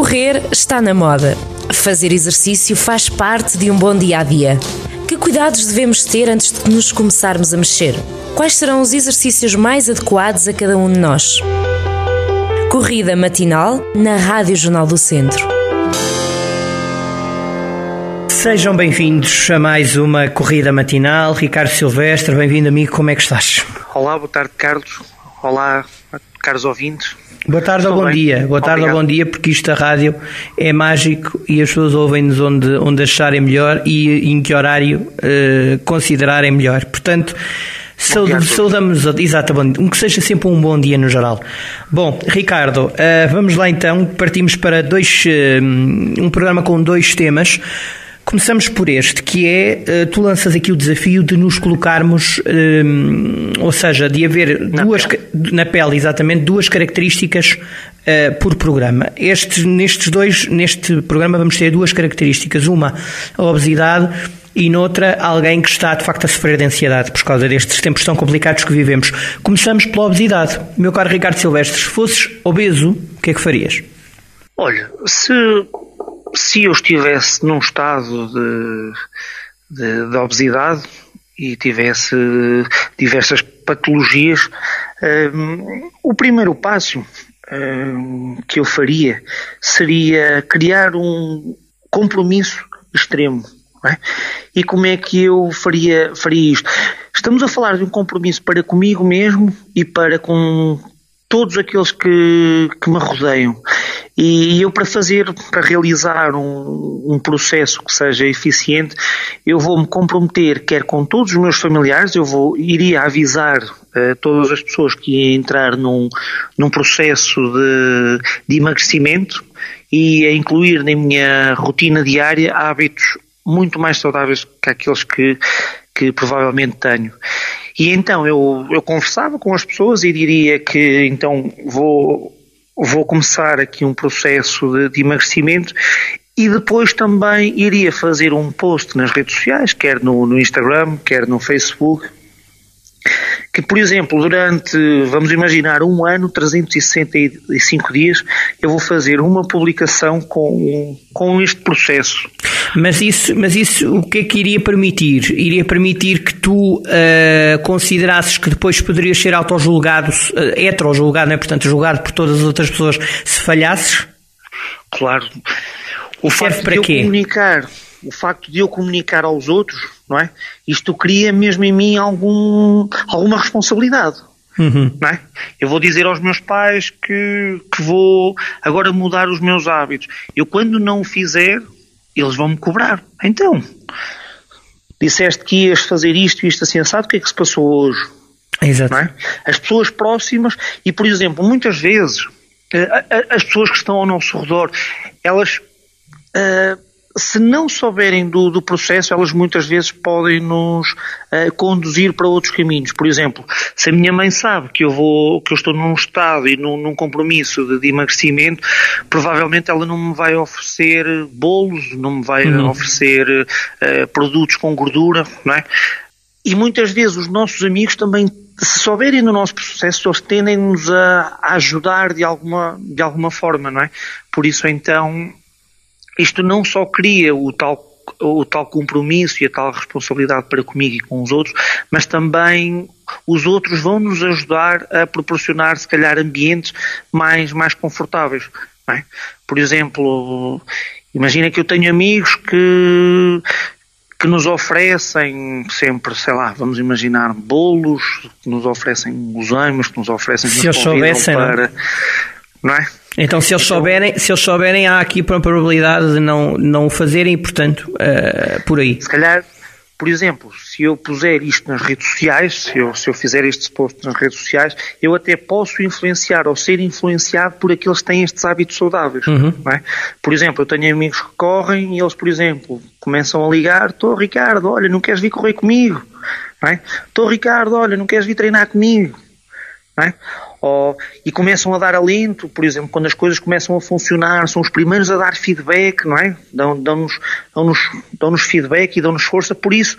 Correr está na moda. Fazer exercício faz parte de um bom dia a dia. Que cuidados devemos ter antes de nos começarmos a mexer? Quais serão os exercícios mais adequados a cada um de nós? Corrida matinal na Rádio Jornal do Centro. Sejam bem-vindos a mais uma corrida matinal. Ricardo Silvestre, bem-vindo amigo, como é que estás? Olá, boa tarde Carlos. Olá, caros ouvintes. Boa tarde ou bom bem. dia. Boa tarde ou bom dia, porque isto da rádio é mágico e as pessoas ouvem-nos onde, onde acharem melhor e em que horário uh, considerarem melhor. Portanto, saudamos, exatamente, um que seja sempre um bom dia no geral. Bom, Ricardo, uh, vamos lá então, partimos para dois, uh, um programa com dois temas. Começamos por este, que é, eh, tu lanças aqui o desafio de nos colocarmos, um, eh, ou seja, de haver na duas, pele. na pele, exatamente, duas características uh, por programa. Este, nestes dois, neste programa vamos ter duas características, uma, a obesidade, e noutra, alguém que está de facto a sofrer de ansiedade por causa destes tempos tão complicados que vivemos. Começamos pela obesidade. Meu caro Ricardo Silvestre, se fosses obeso, o que é que farias? Olha, se se eu estivesse num estado de, de, de obesidade e tivesse diversas patologias, um, o primeiro passo um, que eu faria seria criar um compromisso extremo. É? E como é que eu faria, faria isto? Estamos a falar de um compromisso para comigo mesmo e para com todos aqueles que, que me rodeiam. E eu, para fazer, para realizar um, um processo que seja eficiente, eu vou me comprometer, quer com todos os meus familiares, eu vou, iria avisar uh, todas as pessoas que iam entrar num, num processo de, de emagrecimento e a incluir na minha rotina diária hábitos muito mais saudáveis que aqueles que, que provavelmente tenho. E então eu, eu conversava com as pessoas e diria que então vou vou começar aqui um processo de, de emagrecimento e depois também iria fazer um post nas redes sociais, quer no, no, Instagram, quer no Facebook, que, por exemplo, durante, vamos imaginar, um ano, 365 dias, eu vou fazer uma publicação com, com este processo. Mas isso, mas isso o que é que iria permitir? Iria permitir que tu uh, considerasses que depois poderias ser autojulgado, uh, heterojulgado, não é? portanto, julgado por todas as outras pessoas se falhasses? Claro. O Serve facto para quê? comunicar, o facto de eu comunicar aos outros, não é? Isto cria mesmo em mim algum, alguma responsabilidade. Uhum. Não é? Eu vou dizer aos meus pais que, que vou agora mudar os meus hábitos. Eu, quando não o fizer, eles vão me cobrar. Então, disseste que ias fazer isto e isto assim assado, o que é que se passou hoje? Exato. É? As pessoas próximas, e por exemplo, muitas vezes, eh, as pessoas que estão ao nosso redor, elas. Uh, se não souberem do, do, processo, elas muitas vezes podem nos uh, conduzir para outros caminhos. Por exemplo, se a minha mãe sabe que eu vou, que eu estou num estado e num, num compromisso de, de, emagrecimento, provavelmente ela não me vai oferecer bolos, não me vai uhum. oferecer uh, produtos com gordura, não é? E muitas vezes os nossos amigos também, se souberem do nonos processo, eles tendem-nos a, a ajudar de alguma, de alguma forma, não é? Por isso então isto não só cria o tal o tal compromisso e a tal responsabilidade para comigo e com os outros, mas também os outros vão nos ajudar a proporcionar, se calhar, ambientes mais, mais confortáveis. É? Por exemplo, imagina que eu tenho amigos que, que nos oferecem sempre, sei lá, vamos imaginar bolos, que nos oferecem guloseimas, que nos oferecem... Se eu soubessem, para, não? não é? Então, se eles, então, souberem, se eles souberem, há aqui uma probabilidade de não, não o fazerem e, portanto, uh, por aí. Se calhar, por exemplo, se eu puser isto nas redes sociais, se eu, se eu fizer este post nas redes sociais, eu até posso influenciar ou ser influenciado por aqueles que têm estes hábitos saudáveis. Uhum. É? Por exemplo, eu tenho amigos que correm e eles, por exemplo, começam a ligar: Estou, Ricardo, olha, não queres vir correr comigo? Estou, é? Ricardo, olha, não queres vir treinar comigo? É? ou, e começam a dar alento, por exemplo, quando as coisas começam a funcionar, são os primeiros a dar feedback, não é? Dão-nos dão -nos, dão -nos feedback e dão-nos força. Por isso,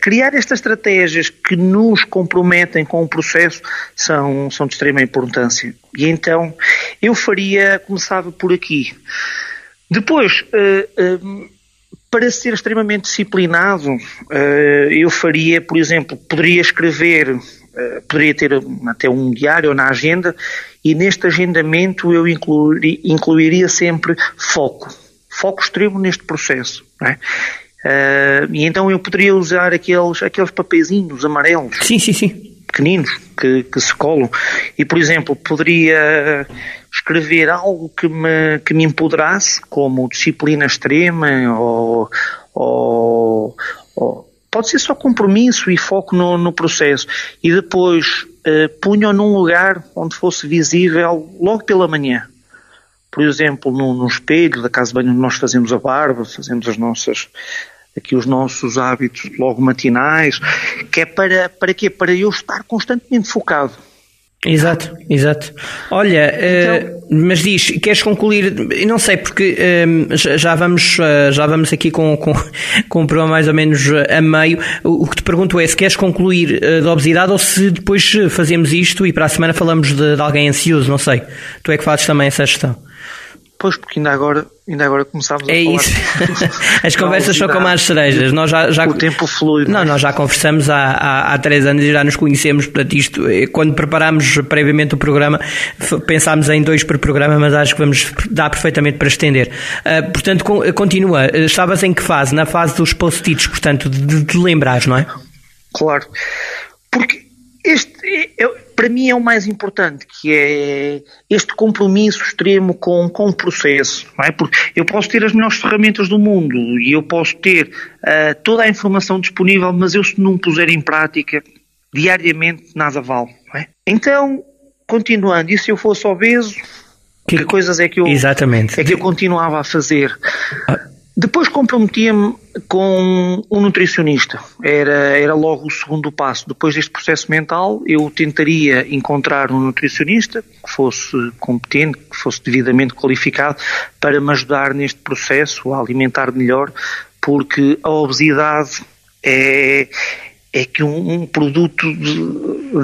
criar estas estratégias que nos comprometem com o processo são, são de extrema importância. E então, eu faria, começava por aqui. Depois, uh, uh, para ser extremamente disciplinado, eu faria, por exemplo, poderia escrever, poderia ter até um diário na agenda e neste agendamento eu incluiria, incluiria sempre foco, foco extremo neste processo. É? e então eu poderia usar aqueles, aqueles papeizinhos amarelos. Sim, sim, sim pequeninos que, que se colam. E, por exemplo, poderia escrever algo que me, que me empoderasse, como disciplina extrema ou, ou, ou pode ser só compromisso e foco no, no processo. E depois eh, punha num lugar onde fosse visível logo pela manhã. Por exemplo, no espelho da casa de banho onde nós fazemos a barba, fazemos as nossas aqui os nossos hábitos logo matinais, que é para, para quê? Para eu estar constantemente focado. Exato, exato. Olha, então, uh, mas diz, queres concluir? Não sei, porque uh, já vamos, uh, já vamos aqui com, com, com um programa mais ou menos a meio. O, o, que te pergunto é se queres concluir da obesidade ou se depois fazemos isto e para a semana falamos de, de alguém ansioso, não sei. Tu é que fazes também essa gestão. Pois, porque ainda agora, ainda agora começámos a é falar. Isso. As conversas são como as cerejas. Nós já, já, o tempo flui. Não, nós já conversamos há, há, há, três anos e já nos conhecemos. Portanto, isto, eh, quando preparámos previamente o programa, pensámos em dois por programa, mas acho que vamos dar perfeitamente para estender. Uh, portanto, continua. Estavas em que fase? Na fase dos post-its, portanto, de te lembrares, não é? Claro. Para mim, é o mais importante, que é este compromisso extremo com, com o processo. Não é? Porque eu posso ter as melhores ferramentas do mundo e eu posso ter uh, toda a informação disponível, mas eu se não puser em prática diariamente, nada vale. É? Então, continuando, e se eu fosse obeso, que, que coisas é que eu, Exatamente. É que eu continuava a fazer? Ah depois comprometia-me com um nutricionista. Era, era logo o segundo passo. Depois deste processo mental, eu tentaria encontrar um nutricionista que fosse competente, que fosse devidamente qualificado para me ajudar neste processo a alimentar melhor, porque a obesidade é, é que um, um produto de,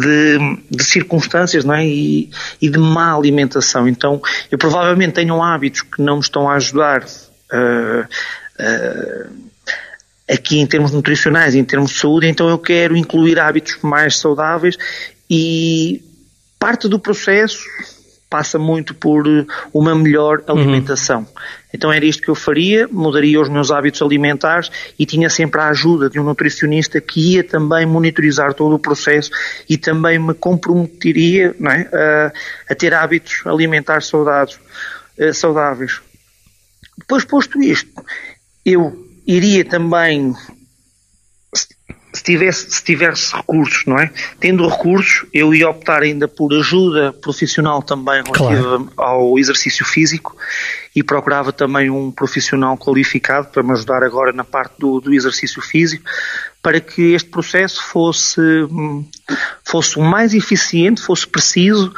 de, de, circunstâncias não é? E, e, de má alimentação. Então, eu provavelmente tenho hábitos que não me estão a ajudar aqui em termos nutricionais, em termos de saúde, então eu quero incluir hábitos mais saudáveis e parte do processo passa muito por uma melhor uhum. alimentação. Uhum. Então era isto que eu faria, mudaria os meus hábitos alimentares e tinha sempre a ajuda de um nutricionista que ia também monitorizar todo o processo e também me comprometeria é, a, a, ter hábitos alimentares saudáveis. Depois, posto isto, eu iria também, se tivesse, se tivesse recursos, não é? Tendo recursos, eu ia optar ainda por ajuda profissional também relativa claro. ao exercício físico e procurava também um profissional qualificado para me ajudar agora na parte do, do exercício físico, para que este processo fosse, fosse o mais eficiente, fosse preciso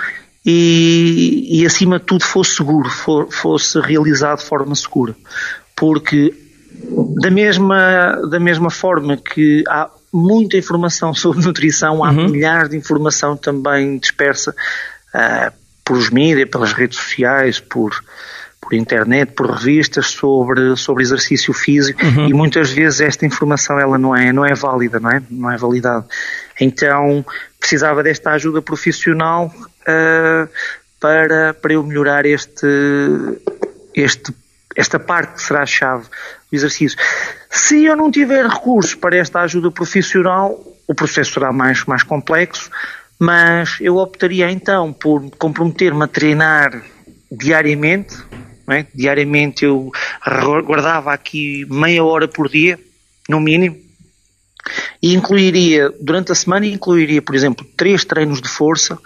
e, e acima de tudo fosse seguro, for, fosse realizado de forma segura. Porque da mesma, da mesma forma que há muita informação sobre nutrição, há uhum. milhares de informação também dispersa uh, por os mídias, pelas redes sociais, por, por internet, por revistas sobre, sobre exercício físico uhum. e muitas vezes esta informação ela não é, não é válida, não é? Não é validada. Então precisava desta ajuda profissional uh, para, para eu melhorar este, este, esta parte que será a chave do exercício. Se eu não tiver recursos para esta ajuda profissional, o processo será mais, mais complexo, mas eu optaria então por comprometer-me a treinar diariamente. É? Diariamente eu guardava aqui meia hora por dia, no mínimo, e incluiria, durante a semana, incluiria, por exemplo, três treinos de força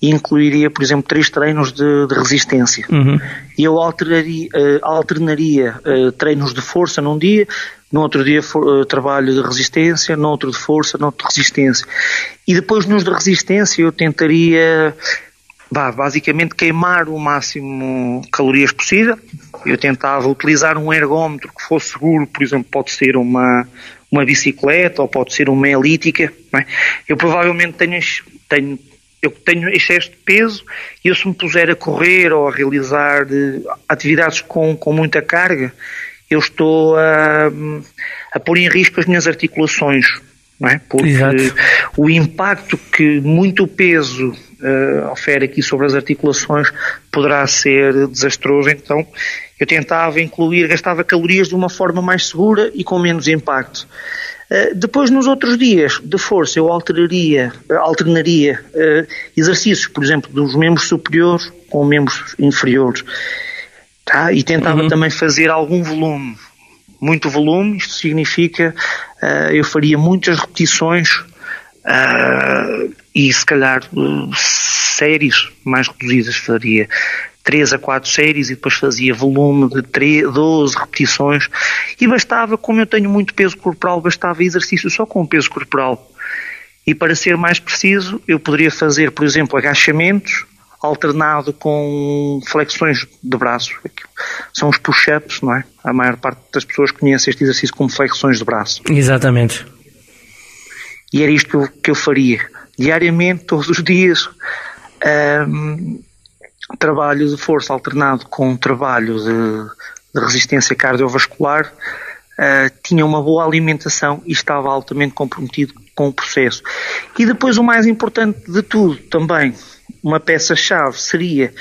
e incluiria, por exemplo, três treinos de, de resistência. Uhum. E eu alteraria, uh, alternaria uh, treinos de força num dia, no outro dia for, uh, trabalho de resistência, no outro de força, no outro de resistência. E depois nos de resistência eu tentaria, bah, basicamente, queimar o máximo calorias possível. Eu tentava utilizar um ergómetro que fosse seguro, por exemplo, pode ser uma, uma bicicleta ou pode ser uma elítica. É? Eu provavelmente tenho, tenho eu tenho excesso de peso e eu se me puser a correr ou a realizar uh, atividades com, com muita carga, eu estou a, a pôr em risco as minhas articulações, não é? Porque Exato. o impacto que muito peso uh, ofere aqui sobre as articulações poderá ser desastroso, então eu tentava incluir, gastava calorias de uma forma mais segura e com menos impacto. Uh, depois, nos outros dias de força, eu alteraria, alternaria uh, exercícios, por exemplo, dos membros superiores com membros inferiores. Tá? E tentava uhum. também fazer algum volume. Muito volume, isto significa eu faria muitas repetições uh, e se calhar uh, séries mais reduzidas faria 3 a 4 séries e depois fazia volume de 3, 12 repetições e bastava, como eu tenho muito peso corporal, bastava exercício só com peso corporal. E para ser mais preciso, eu poderia fazer, por exemplo, agachamentos alternado com flexões de braço. São os push-ups, não é? A maior parte das pessoas conhece este exercício como flexões de braço. Exatamente. E era isto que eu, que eu faria. Diariamente, todos os dias, um, trabalho de força alternado com trabalho de, de resistência cardiovascular, uh, tinha uma boa alimentação e estava altamente comprometido com o processo. E depois o mais importante de tudo também, uma peça-chave seria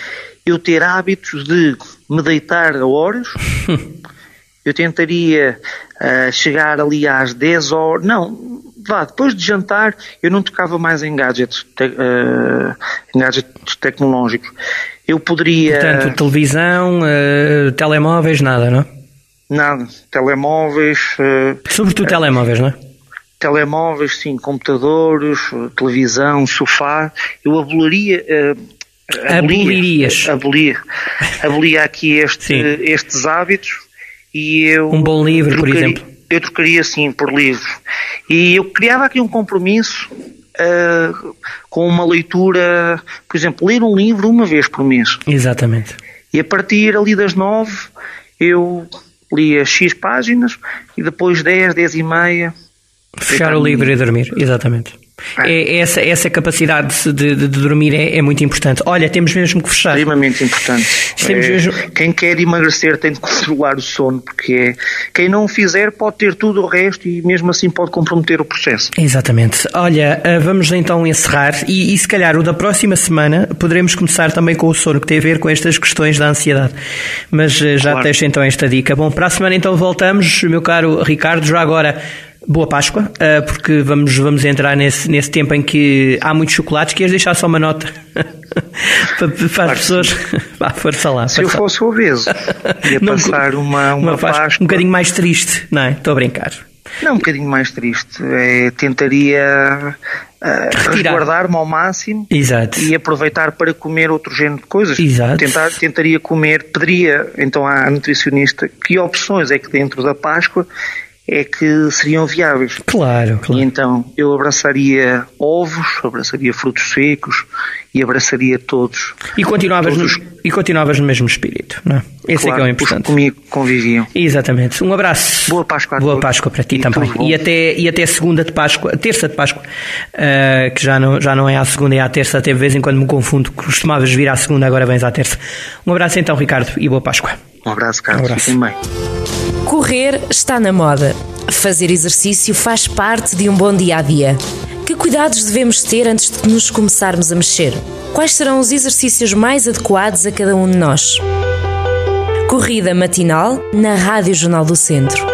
eu ter hábitos de me deitar a horas. eu tentaria uh, chegar ali às 10 horas. Não, vá, depois de jantar eu não tocava mais em gadgets, te, uh, em gadgets tecnológicos. Eu poderia. Portanto, televisão, uh, telemóveis, nada, não? Nada. Telemóveis. Sobretudo telemóveis, não é? telemóveis, sim, computadores, televisão, sofá, eu aboliria. Uh, Abolirias. Abolia, abolia aqui este, estes hábitos e eu. Um bom livro, trocaria, por exemplo. Eu trocaria sim por livro. E eu criava aqui um compromisso uh, com uma leitura, por exemplo, ler um livro uma vez por mês. Exatamente. E a partir ali das nove eu lia X páginas e depois dez, dez e meia Fechar o livro e dormir, exatamente. É. é, essa, essa capacidade de, de, de dormir é, é, muito importante. Olha, temos mesmo que fechar. Extremamente importante. É, mesmo... Quem quer emagrecer tem de controlar o sono, porque é, quem não o fizer pode ter tudo o resto e mesmo assim pode comprometer o processo. Exatamente. Olha, eh, vamos então encerrar e, e se calhar o da próxima semana poderemos começar também com o sono, que tem a ver com estas questões da ansiedade. Mas eh, já claro. deixo então esta dica. Bom, para a semana então voltamos, meu caro Ricardo, já agora Boa Páscoa, eh, porque vamos, vamos entrar nesse, nesse tempo em que há muitos chocolates. Queres deixar só uma nota para, para claro as pessoas? Vá, força lá. Se eu fosse obeso, ia passar uma, uma, uma Páscoa. Um bocadinho mais triste, não é? Estou a brincar. Não, um bocadinho mais triste. É, tentaria uh, resguardar-me ao máximo Exato. e aproveitar para comer outro género de coisas. Exato. Tentar, tentaria comer, pediria então à nutricionista que opções é que dentro da Páscoa é que seriam viáveis. Claro, claro. E então eu abraçaria ovos, abraçaria frutos secos e abraçaria todos. E continuavas, todos no, e continuavas no mesmo espírito, não é? Esse claro, é que é o importante. comigo conviviam. Exatamente. Um abraço. Boa Páscoa Boa Páscoa para ti e também. E até, e até segunda de Páscoa, terça de Páscoa, uh, que já não, já não é à segunda, é à terça, até de vez em quando me confundo, costumavas vir à segunda, agora vens à terça. Um abraço então, Ricardo, e boa Páscoa. Um abraço, Carlos. Um abraço. Fiquem bem. Correr está na moda. Fazer exercício faz parte de um bom dia a dia. Que cuidados devemos ter antes de nos começarmos a mexer? Quais serão os exercícios mais adequados a cada um de nós? Corrida matinal na Rádio Jornal do Centro.